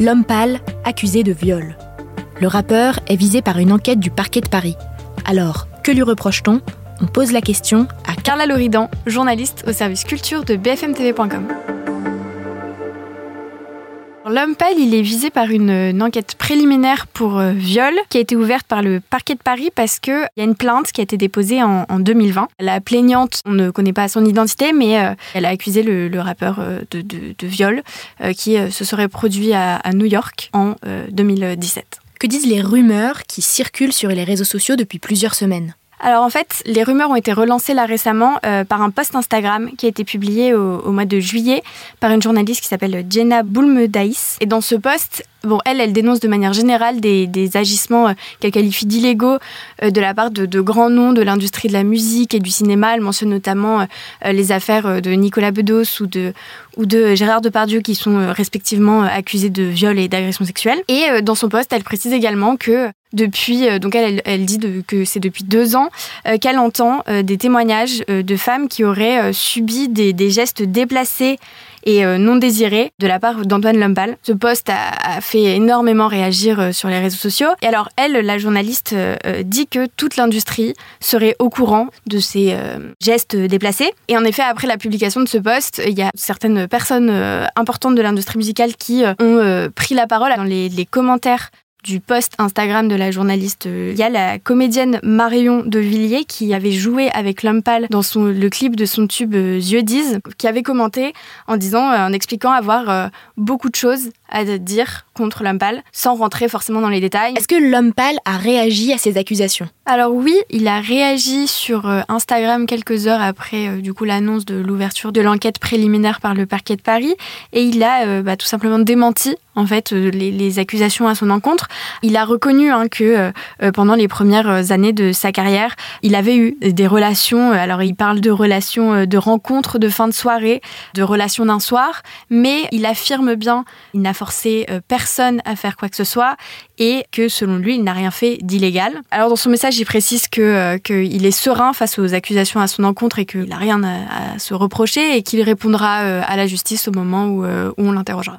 L'homme pâle, accusé de viol. Le rappeur est visé par une enquête du parquet de Paris. Alors, que lui reproche-t-on? On pose la question à Carla Loridan, journaliste au service culture de bfmtv.com. L'homme pâle, est visé par une, enquête préliminaire pour euh, viol qui a été ouverte par le parquet de Paris parce qu'il y a une plainte qui a été déposée en, 2020. La plaignante, on ne connaît pas son identité, mais euh, elle a accusé le, rappeur euh, de, viol qui se serait produit à, New York en 2017. Que disent les rumeurs qui circulent sur les réseaux sociaux depuis plusieurs semaines? Alors en fait, les rumeurs ont été relancées là récemment euh, par un post Instagram qui a été publié au, mois de juillet par une journaliste qui s'appelle Jenna Boulmedaïs. Et dans ce post, bon, elle, elle dénonce de manière générale des, agissements euh, qu'elle qualifie d'illégaux euh, de la part de, grands noms de l'industrie de la musique et du cinéma. Elle mentionne notamment les affaires de Nicolas Bedos ou de, ou de Gérard Depardieu qui sont respectivement accusés de viol et d'agression sexuelle. Et dans son post, elle précise également que depuis, euh, donc elle, elle dit que c'est depuis deux ans euh, qu'elle entend euh, des témoignages de femmes qui auraient subi des, gestes déplacés et non désirés de la part d'Antoine Lombal. Ce poste a, fait énormément réagir sur les réseaux sociaux. Et alors elle, la journaliste, dit que toute l'industrie serait au courant de ces gestes déplacés. Et en effet, après la publication de ce poste, il y a certaines personnes importantes de l'industrie musicale qui ont pris la parole dans les commentaires du post Instagram de la journaliste. Il y a la comédienne Marion de Villiers qui avait joué avec l'homme dans son, le clip de son tube euh, Yeux disent, qui avait commenté en disant, euh, en expliquant avoir euh, beaucoup de choses à dire contre l'homme sans rentrer forcément dans les détails. Est-ce que l'homme a réagi à ces accusations? Alors oui, il a réagi sur Instagram quelques heures après du coup l'annonce de l'ouverture de l'enquête préliminaire par le parquet de Paris et il a bah, tout simplement démenti en fait les, accusations à son encontre. Il a reconnu hein, que pendant les premières années de sa carrière, il avait eu des relations. Alors il parle de relations, de rencontres de fin de soirée, de relations d'un soir, mais il affirme bien, il n'a forcé euh, personne à faire quoi que ce soit et que selon lui, il n'a rien fait d'illégal. Alors dans son message, il précise que euh, qu'il est serein face aux accusations à son encontre et qu'il n'a rien à, se reprocher et qu'il répondra euh, à la justice au moment où on l'interrogera.